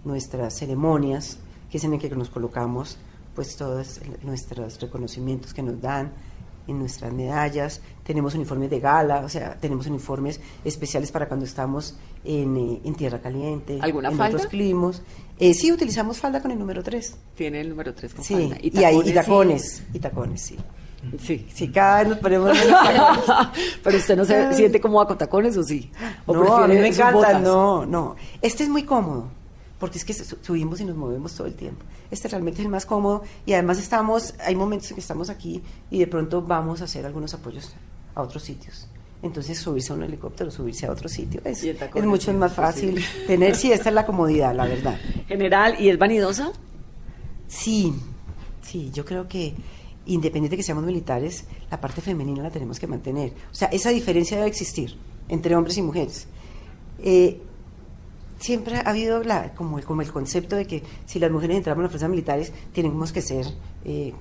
nuestras ceremonias, que es en el que nos colocamos, pues todos el- nuestros reconocimientos que nos dan en nuestras medallas, tenemos uniformes de gala, o sea, tenemos uniformes especiales para cuando estamos en, eh, en tierra caliente, ¿Alguna en falda? otros climas. Eh, sí, utilizamos falda con el número 3. Tiene el número 3 con Sí, falda. y, ahí, y tacones, y tacones, sí. Sí. Sí, cada vez nos ponemos. Pero usted no se siente cómoda con tacones o sí? ¿O No, a mí me encanta, botas? no, no. Este es muy cómodo, porque es que su- subimos y nos movemos todo el tiempo. Este realmente es el más cómodo y además estamos, hay momentos en que estamos aquí y de pronto vamos a hacer algunos apoyos a otros sitios. Entonces subirse a un helicóptero, subirse a otro sitio, es, es mucho más fácil tener, sí, esta es la comodidad, la verdad. General, ¿y es vanidosa? Sí, sí, yo creo que independiente de que seamos militares, la parte femenina la tenemos que mantener. O sea, esa diferencia debe existir entre hombres y mujeres. Eh, siempre ha habido la, como, el, como el concepto de que si las mujeres entramos en las fuerzas militares, tenemos que ser eh,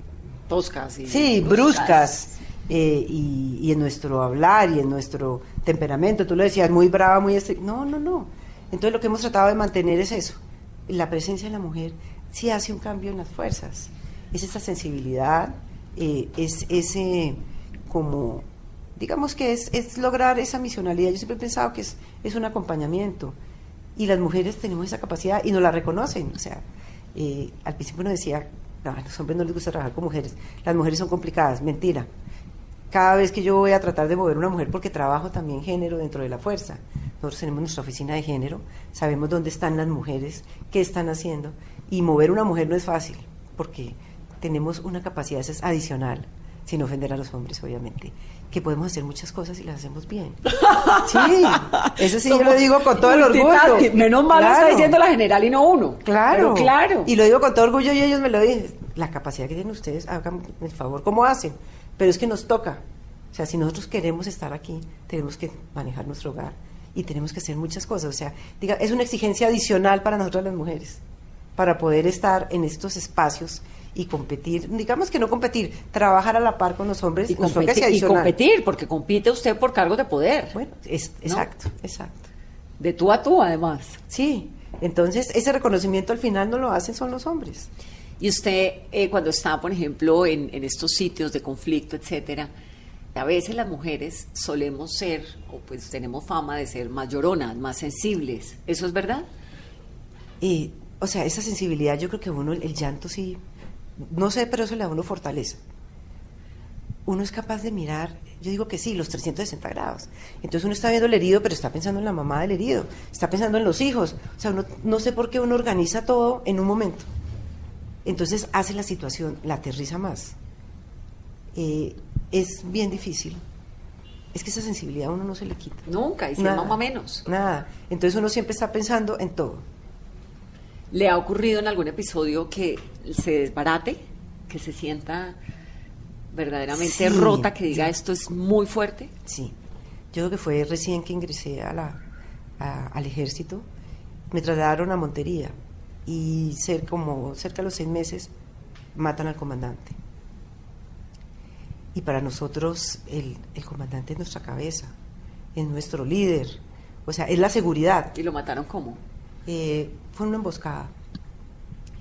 Toscas y Sí, bruscas. eh, y, y en nuestro hablar y en nuestro temperamento. Tú lo decías, muy brava, muy... No, no, no. Entonces lo que hemos tratado de mantener es eso. La presencia de la mujer sí hace un cambio en las fuerzas. Es esa sensibilidad, eh, es ese como... Digamos que es, es lograr esa misionalidad. Yo siempre he pensado que es, es un acompañamiento. Y las mujeres tenemos esa capacidad y nos la reconocen. O sea, eh, al principio uno decía, no, a los hombres no les gusta trabajar con mujeres. Las mujeres son complicadas. Mentira. Cada vez que yo voy a tratar de mover una mujer, porque trabajo también género dentro de la fuerza. Nosotros tenemos nuestra oficina de género, sabemos dónde están las mujeres, qué están haciendo. Y mover una mujer no es fácil, porque tenemos una capacidad esa es adicional, sin ofender a los hombres, obviamente, que podemos hacer muchas cosas y las hacemos bien. Sí, eso sí yo lo digo con todo el orgullo. Menos mal lo está Claro. diciendo la general y no uno. Claro, Pero claro. Y lo digo con todo orgullo y ellos me lo dicen. La capacidad que tienen ustedes, hagan el favor, ¿cómo hacen? Pero es que nos toca. O sea, si nosotros queremos estar aquí, tenemos que manejar nuestro hogar y tenemos que hacer muchas cosas. O sea, diga, es una exigencia adicional para nosotras las mujeres, para poder estar en estos espacios y competir. Digamos que no competir, trabajar a la par con los hombres. y, competir, y competir, porque compite usted por cargos de poder. Bueno, es, ¿No? exacto, exacto. De tú a tú, además. Sí, entonces ese reconocimiento al final no lo hacen son los hombres. Y usted, eh, cuando está, por ejemplo, en, en estos sitios de conflicto, etcétera, a veces las mujeres solemos ser, o pues tenemos fama de ser más lloronas, más sensibles. ¿Eso es verdad? Y, o sea, esa sensibilidad, yo creo que uno, el llanto sí, no sé, pero eso le da uno fortaleza. Uno es capaz de mirar, yo digo que sí, los 360 grados. Entonces uno está viendo el herido, pero está pensando en la mamá del herido, está pensando en los hijos. O sea, uno, no sé por qué uno organiza todo en un momento. Entonces hace la situación, la aterriza más. Eh, es bien difícil. Es que esa sensibilidad a uno no se le quita. Nunca, y si Nada. mamá menos. Nada. Entonces uno siempre está pensando en todo. ¿Le ha ocurrido en algún episodio que se desbarate, que se sienta verdaderamente Sí, rota, que diga yo- esto es muy fuerte? Sí, yo creo que fue recién que ingresé a la, a- al ejército, me trasladaron a Montería y ser como cerca de los seis meses matan al comandante. Y para nosotros el, el comandante es nuestra cabeza, es nuestro líder, o sea, es la seguridad. ¿Y lo mataron cómo? Eh, fue una emboscada.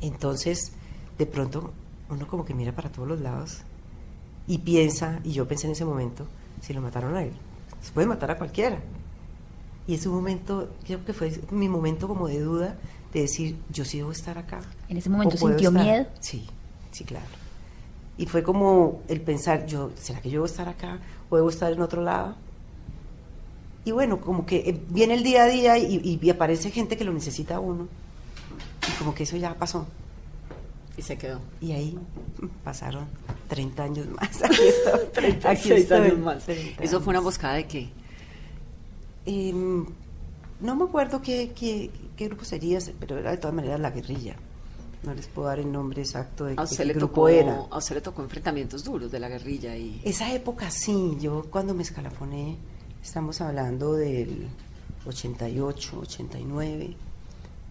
Entonces, de pronto, uno como que mira para todos los lados y piensa, y yo pensé en ese momento, si lo mataron a él, se puede matar a cualquiera. Y es un momento, creo que fue mi momento como de duda, de decir, yo sí debo estar acá. En ese momento ¿O puedo sintió estar? miedo. Sí, sí, claro. Y fue como el pensar, yo, ¿será que yo debo estar acá o debo estar en otro lado? Y bueno, como que eh, viene el día a día y, y- aparece gente que lo necesita a uno. Y como que eso ya pasó. Y se quedó. Y ahí pasaron 30 años más. Aquí estoy. Aquí 36 estoy. años más. 30 ¿Eso fue una emboscada de qué? Em, no me acuerdo qué, qué, qué grupo sería, pero era de todas maneras la guerrilla. No les puedo dar el nombre exacto de, A de usted, qué le grupo tocó, era. a usted le tocó enfrentamientos duros de la guerrilla y... Esa época sí, yo cuando me escalafoné, estamos hablando del 88, 89,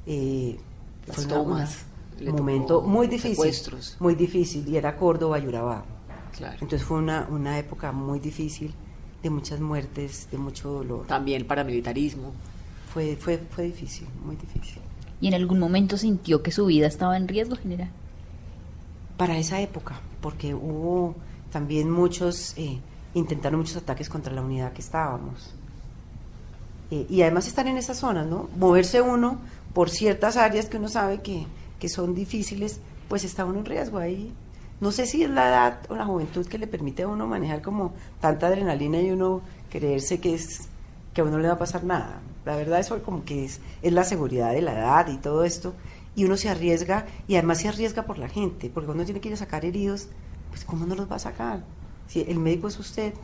eh, Las fue tomas, un momento muy difícil, secuestros. muy difícil, y era Córdoba y Urabá. Claro. Entonces fue una, una época muy difícil, de muchas muertes, de mucho dolor. También paramilitarismo. Fue, fue, fue difícil, muy difícil. ¿Y en algún momento sintió que su vida estaba en riesgo, general? Para esa época, porque hubo también muchos, eh, intentaron muchos ataques contra la unidad que estábamos. Eh, y además estar en esas zonas, ¿no? Moverse uno por ciertas áreas que uno sabe que, que son difíciles, pues está uno en riesgo ahí. No sé si es la edad o la juventud que le permite a uno manejar como tanta adrenalina y uno creerse que es que a uno no le va a pasar nada. La verdad eso como que es, es la seguridad de la edad y todo esto. Y uno se arriesga y además se arriesga por la gente, porque uno tiene que ir a sacar heridos, pues ¿cómo no los va a sacar? Si el médico es usted,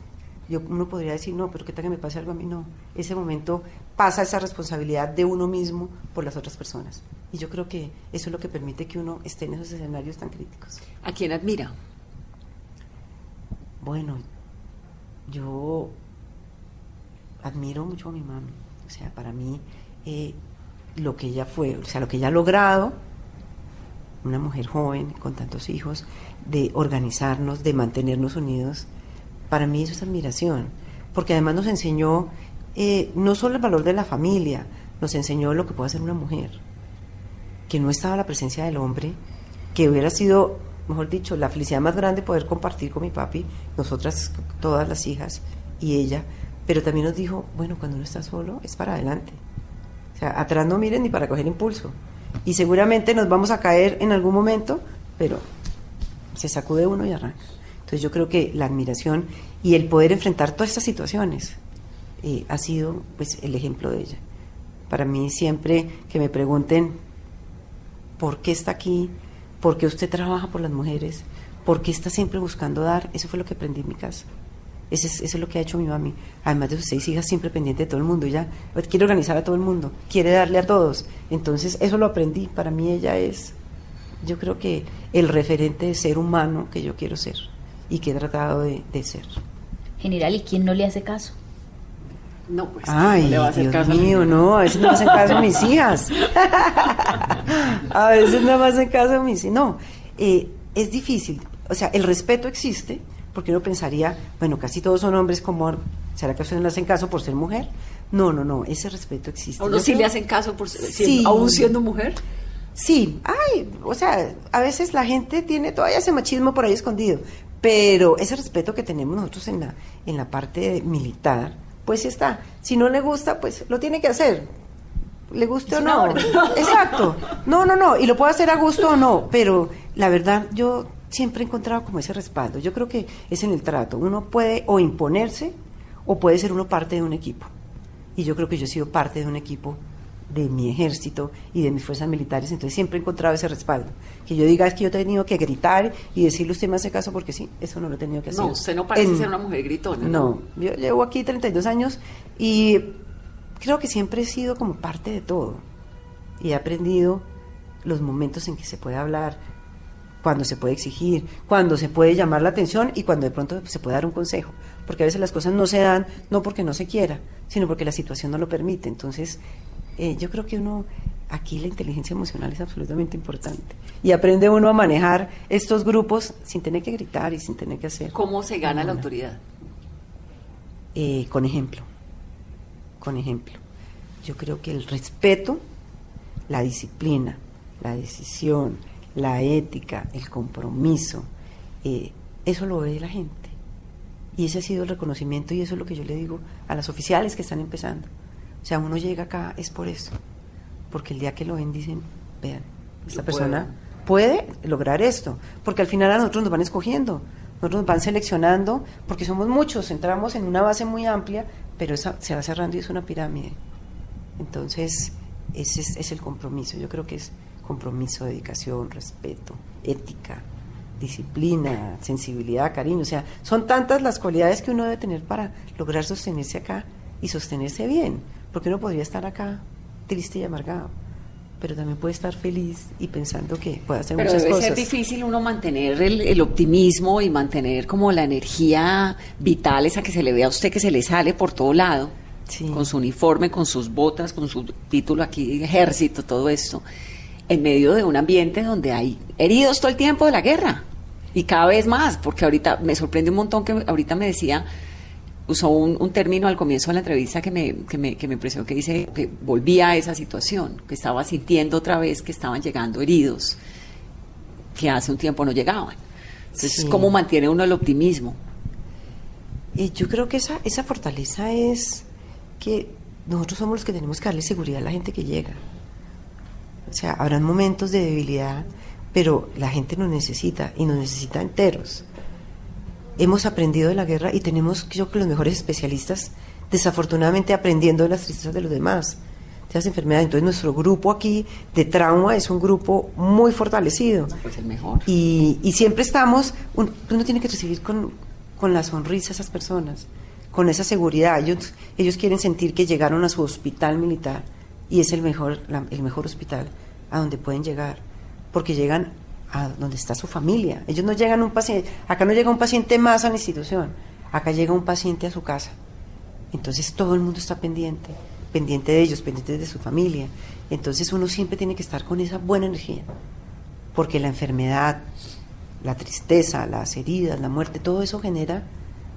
yo, uno podría decir, no, pero qué tal que me pase algo a mí, no. Ese momento pasa esa responsabilidad de uno mismo por las otras personas. Y yo creo que eso es lo que permite que uno esté en esos escenarios tan críticos. ¿A quién admira? Bueno, yo admiro mucho a mi mami. O sea, para mí, eh, lo que ella fue, o sea, lo que ella ha logrado, una mujer joven con tantos hijos, de organizarnos, de mantenernos unidos, para mí eso es admiración. Porque además nos enseñó eh, no solo el valor de la familia, nos enseñó lo que puede hacer una mujer. Que no estaba la presencia del hombre, que hubiera sido, mejor dicho, la felicidad más grande poder compartir con mi papi, nosotras, todas las hijas y ella, pero también nos dijo, bueno, cuando uno está solo es para adelante. O sea, atrás no miren ni para coger impulso. Y seguramente nos vamos a caer en algún momento, pero se sacude uno y arranca. Entonces yo creo que la admiración y el poder enfrentar todas estas situaciones eh, ha sido pues el ejemplo de ella. Para mí siempre que me pregunten por qué está aquí, por qué usted trabaja por las mujeres, por qué está siempre buscando dar, eso fue lo que aprendí en mi casa. Eso es, eso es lo que ha hecho mi mami. Además de sus seis hijas, siempre pendiente de todo el mundo. Ella quiere organizar a todo el mundo, quiere darle a todos. Entonces, eso lo aprendí. Para mí ella es, yo creo que el referente de ser humano que yo quiero ser y que he tratado de, de ser. General, ¿y quién no le hace caso? No, pues Ay, no le va a hacer Dios caso a mío, no, a veces no me hacen caso mis hijas. a veces no me hacen caso mis hijas. No, eh, es difícil. O sea, el respeto existe, porque uno pensaría, bueno, casi todos son hombres como, ¿será que a usted no le hacen caso por ser mujer? No, no, no, ese respeto existe. ¿A uno sí creo- le hacen caso por ser, Sí. aún siendo mujer? Sí, ay, o sea, a veces la gente tiene todavía ese machismo por ahí escondido, pero ese respeto que tenemos nosotros en la, en la parte militar, pues sí está. Si no le gusta, pues lo tiene que hacer. Le guste o no. Exacto. No, no, no. Y lo puede hacer a gusto o no. Pero la verdad, yo siempre he encontrado como ese respaldo. Yo creo que es en el trato. Uno puede o imponerse o puede ser uno parte de un equipo. Y yo creo que yo he sido parte de un equipo de mi ejército y de mis fuerzas militares, entonces siempre he encontrado ese respaldo. Que yo diga es que yo he tenido que gritar y decirle usted me hace caso porque sí, eso no lo he tenido que hacer. No, usted no parece En- ser una mujer gritona. no, yo llevo aquí 32 años y creo que siempre he sido como parte de todo. Y he aprendido los momentos en que se puede hablar, cuando se puede exigir, cuando se puede llamar la atención y cuando de pronto se puede dar un consejo. Porque a veces las cosas no se dan, no porque no se quiera, sino porque la situación no lo permite. Entonces, eh, yo creo que uno, aquí la inteligencia emocional es absolutamente importante. Y aprende uno a manejar estos grupos sin tener que gritar y sin tener que hacer. ¿Cómo se gana la autoridad? Eh, con ejemplo, con ejemplo. Yo creo que el respeto, la disciplina, la decisión, la ética, el compromiso, eh, eso lo ve la gente. Y ese ha sido el reconocimiento y eso es lo que yo le digo a las oficiales que están empezando. O sea, uno llega acá es por eso, porque el día que lo ven dicen, vean, esta Yo persona puede lograr esto, porque al final a nosotros nos van escogiendo, nosotros nos van seleccionando, porque somos muchos, entramos en una base muy amplia, pero esa se va cerrando y es una pirámide. Entonces, ese es, es el compromiso, yo creo que es compromiso, dedicación, respeto, ética, disciplina, sensibilidad, cariño, o sea, son tantas las cualidades que uno debe tener para lograr sostenerse acá y sostenerse bien, porque uno podría estar acá triste y amargado, pero también puede estar feliz y pensando que puede hacer Pero muchas debe cosas. ser difícil uno mantener el, el optimismo y mantener como la energía vital esa que se le ve a usted que se le sale por todo lado, Sí. con su uniforme, con sus botas, con su título aquí, ejército, todo esto, en medio de un ambiente donde hay heridos todo el tiempo de la guerra y cada vez más, porque ahorita me sorprende un montón que ahorita me decía usó un, un término al comienzo de la entrevista que me, que, me, que me impresionó, que dice que volvía a esa situación, que estaba sintiendo otra vez que estaban llegando heridos, que hace un tiempo no llegaban. Entonces, Sí. ¿cómo mantiene uno el optimismo? Y yo creo que esa, esa fortaleza es que nosotros somos los que tenemos que darle seguridad a la gente que llega. O sea, habrán momentos de debilidad, pero la gente nos necesita y nos necesita enteros. Hemos aprendido de la guerra y tenemos, yo creo, que los mejores especialistas desafortunadamente aprendiendo de las tristezas de los demás, de las enfermedades. Entonces nuestro grupo aquí de trauma es un grupo muy fortalecido. Pues el mejor. Y, y siempre estamos, un- uno tiene que recibir con, con la sonrisa a esas personas, con esa seguridad. Ellos, ellos quieren sentir que llegaron a su hospital militar y es el mejor, la- el mejor hospital a donde pueden llegar, porque llegan a donde está su familia. Ellos no llegan un paciente, acá no llega un paciente más a la institución, acá llega un paciente a su casa. Entonces todo el mundo está pendiente, pendiente de ellos, pendiente de su familia. Entonces uno siempre tiene que estar con esa buena energía, porque la enfermedad, la tristeza, las heridas, la muerte, todo eso genera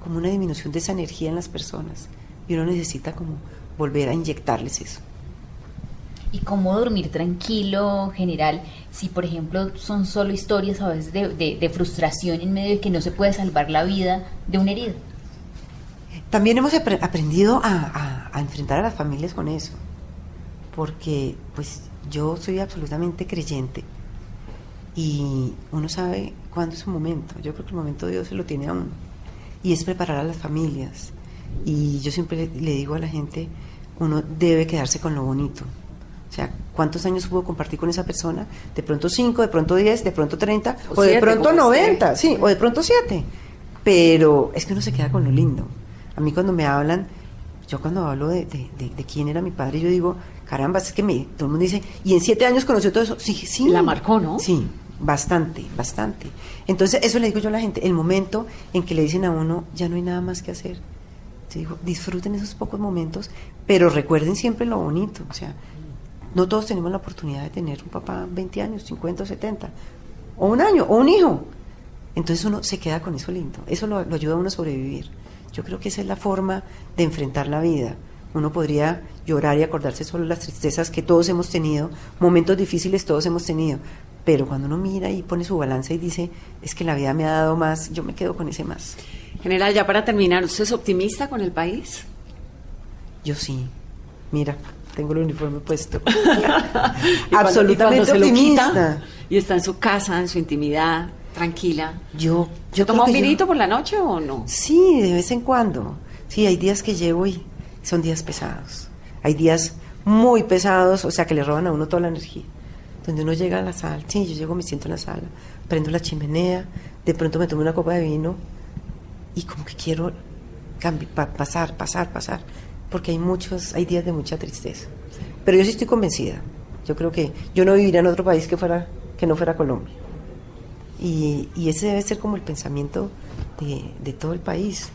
como una disminución de esa energía en las personas y uno necesita como volver a inyectarles eso. ¿Y cómo dormir tranquilo, general, si por ejemplo son solo historias a veces de, de- de frustración en medio de que no se puede salvar la vida de un herido? También hemos apre- aprendido a, a- a enfrentar a las familias con eso, porque pues yo soy absolutamente creyente y uno sabe cuándo es su momento. Yo creo que el momento Dios se lo tiene a uno y es preparar a las familias. Y yo siempre le digo a la gente, uno debe quedarse con lo bonito. O sea, ¿cuántos años pudo compartir con esa persona? De pronto cinco, de pronto diez, de pronto treinta, O o, de siete, pronto como usted. noventa, sí, o de pronto siete. Pero es que uno se queda con lo lindo. A mí cuando me hablan, yo cuando hablo de, de- de- de quién era mi padre, yo digo, caramba, es que me, todo el mundo dice, y en siete años conoció todo eso. Sí, sí. La marcó, ¿no? Sí, bastante, bastante. Entonces, eso le digo yo a la gente, el momento en que le dicen a uno, ya no hay nada más que hacer. Yo digo, disfruten esos pocos momentos, pero recuerden siempre lo bonito. O sea, no todos tenemos la oportunidad de tener un papá 20 años, 50 o 70, o un año, o un hijo. Entonces uno se queda con eso lindo, eso lo, lo ayuda a uno a sobrevivir. Yo creo que esa es la forma de enfrentar la vida. Uno podría llorar y acordarse solo de las tristezas que todos hemos tenido, momentos difíciles todos hemos tenido, pero cuando uno mira y pone su balanza y dice, es que la vida me ha dado más, yo me quedo con ese más. General, ya para terminar, ¿usted es optimista con el país? Yo sí, mira, tengo el uniforme puesto. Y cuando- y Absolutamente se lo optimista. quita y está en su casa, en su intimidad, tranquila. Yo, yo ¿Toma un yo- vinito por la noche o no? Sí, de vez en cuando. Sí, hay días que llego y son días pesados. Hay días muy pesados, o sea, que le roban a uno toda la energía. Donde uno llega a la sala, sí, yo llego, me siento en la sala, prendo la chimenea, de pronto me tomo una copa de vino y como que quiero pasar, pasar, pasar, porque hay muchos, hay días de mucha tristeza. Pero yo sí estoy convencida. Yo creo que yo no viviría en otro país que fuera que no fuera Colombia. Y, y ese debe ser como el pensamiento de, de todo el país,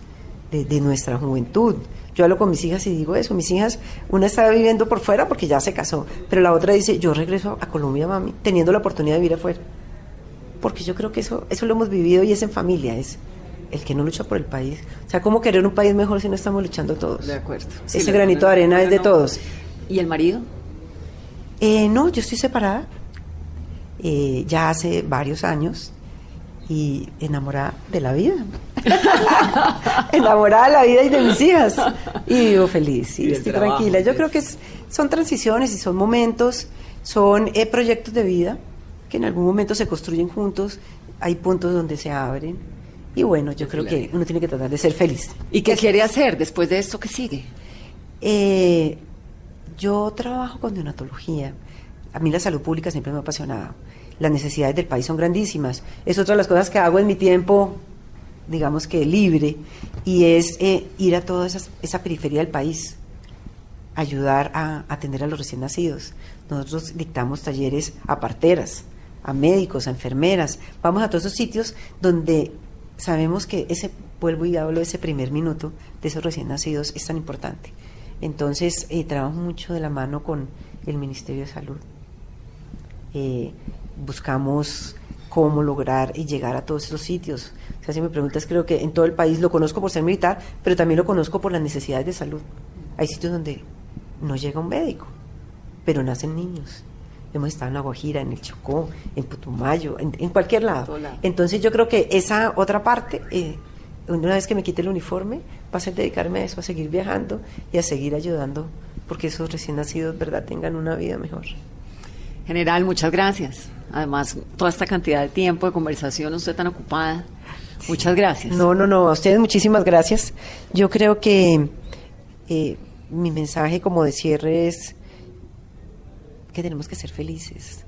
de, de nuestra juventud. Yo hablo con mis hijas y digo eso, mis hijas, una está viviendo por fuera porque ya se casó, pero la otra dice, yo regreso a Colombia, mami, teniendo la oportunidad de vivir afuera. Porque yo creo que eso, eso lo hemos vivido y es en familia, es el que no lucha por el país. O sea, ¿cómo querer un país mejor si no estamos luchando todos? De acuerdo. Sí, Ese granito de arena es de no. todos. ¿Y el marido? Eh, no, yo estoy separada eh, ya hace varios años y enamorada de la vida. enamorada de la vida y de mis hijas. Y vivo feliz, Y estoy trabajo, tranquila. Yo pues. creo que es- son transiciones y son momentos, son eh, proyectos de vida que en algún momento se construyen juntos. Hay puntos donde se abren. Y bueno, yo creo que uno tiene que tratar de ser feliz. ¿Y qué quiere hacer después de esto que sigue? Eh, yo trabajo con neonatología. A mí la salud pública siempre me ha apasionado. Las necesidades del país son grandísimas. Es otra de las cosas que hago en mi tiempo, digamos que libre, y es eh, ir a toda esa, esa periferia del país, ayudar a atender a los recién nacidos. Nosotros dictamos talleres a parteras, a médicos, a enfermeras. Vamos a todos esos sitios donde sabemos que ese, vuelvo y hablo ese primer minuto de esos recién nacidos es tan importante. Entonces, eh, trabajo mucho de la mano con el Ministerio de Salud. Eh, buscamos cómo lograr y llegar a todos esos sitios. O sea, si me preguntas, creo que en todo el país lo conozco por ser militar, pero también lo conozco por las necesidades de salud. Hay sitios donde no llega un médico, pero nacen niños. Hemos estado en La Guajira, en el Chocó, en Putumayo, en, en cualquier lado. Entonces yo creo que esa otra parte, eh, una vez que me quite el uniforme, va a ser dedicarme a eso, a seguir viajando y a seguir ayudando, porque esos recién nacidos, ¿verdad?, tengan una vida mejor. General, muchas gracias. Además, toda esta cantidad de tiempo de conversación, usted tan ocupada. Muchas gracias. No, no, no, a ustedes muchísimas gracias. Yo creo que eh, mi mensaje como de cierre es que tenemos que ser felices,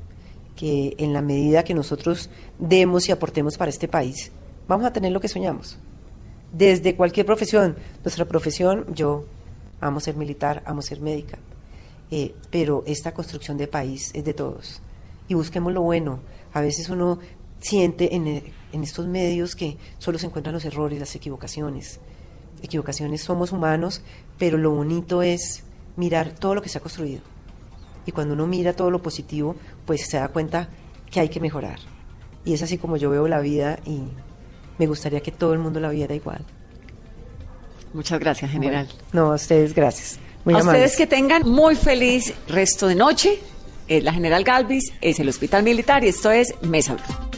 que en la medida que nosotros demos y aportemos para este país, vamos a tener lo que soñamos. Desde cualquier profesión, nuestra profesión, yo amo ser militar, amo ser médica, eh, pero esta construcción de país es de todos. Y busquemos lo bueno. A veces uno siente en, en estos medios que solo se encuentran los errores, las equivocaciones. Equivocaciones somos humanos, pero lo bonito es mirar todo lo que se ha construido. Y cuando uno mira todo lo positivo, pues se da cuenta que hay que mejorar. Y es así como yo veo la vida y me gustaría que todo el mundo la viera igual. Muchas gracias, general. no, a ustedes gracias. Muy a amables. ustedes que tengan muy feliz resto de noche. Eh, la general Galvis es el Hospital Militar y esto es Mesa Blue.